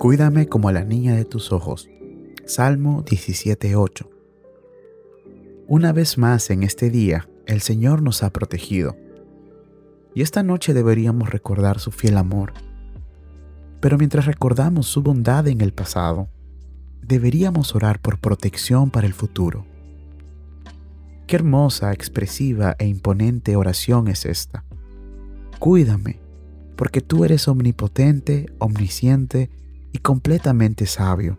Cuídame como a la niña de tus ojos. Salmo 17.8. Una vez más en este día, el Señor nos ha protegido. Y esta noche deberíamos recordar su fiel amor. Pero mientras recordamos su bondad en el pasado, deberíamos orar por protección para el futuro. Qué hermosa, expresiva e imponente oración es esta. Cuídame, porque tú eres omnipotente, omnisciente y completamente sabio.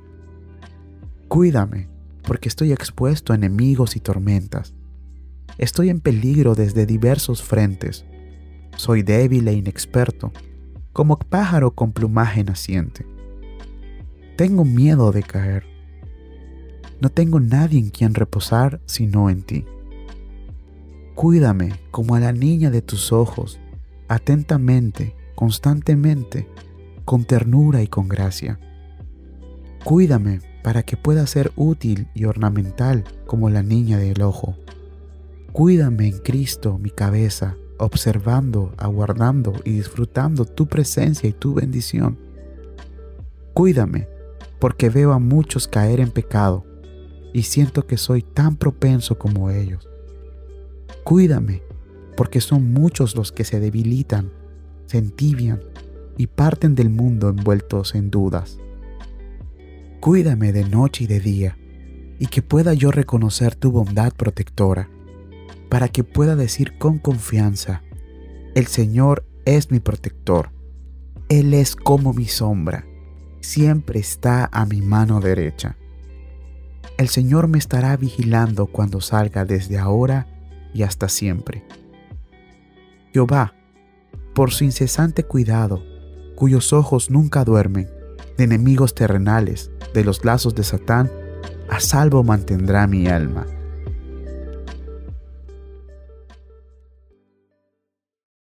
Cuídame, porque estoy expuesto a enemigos y tormentas. Estoy en peligro desde diversos frentes. Soy débil e inexperto, como pájaro con plumaje naciente. Tengo miedo de caer. No tengo nadie en quien reposar sino en ti. Cuídame como a la niña de tus ojos, atentamente, constantemente, con ternura y con gracia. Cuídame para que pueda ser útil y ornamental como la niña del ojo. Cuídame en Cristo mi cabeza, observando, aguardando y disfrutando tu presencia y tu bendición. Cuídame, porque veo a muchos caer en pecado y siento que soy tan propenso como ellos. Cuídame, porque son muchos los que se debilitan, se entibian y parten del mundo envueltos en dudas. Cuídame de noche y de día, y que pueda yo reconocer tu bondad protectora, para que pueda decir con confianza, el Señor es mi protector, Él es como mi sombra, siempre está a mi mano derecha. El Señor me estará vigilando cuando salga desde ahora y hasta siempre. Jehová, por su incesante cuidado, cuyos ojos nunca duermen, de enemigos terrenales, de los lazos de Satán, a salvo mantendrá mi alma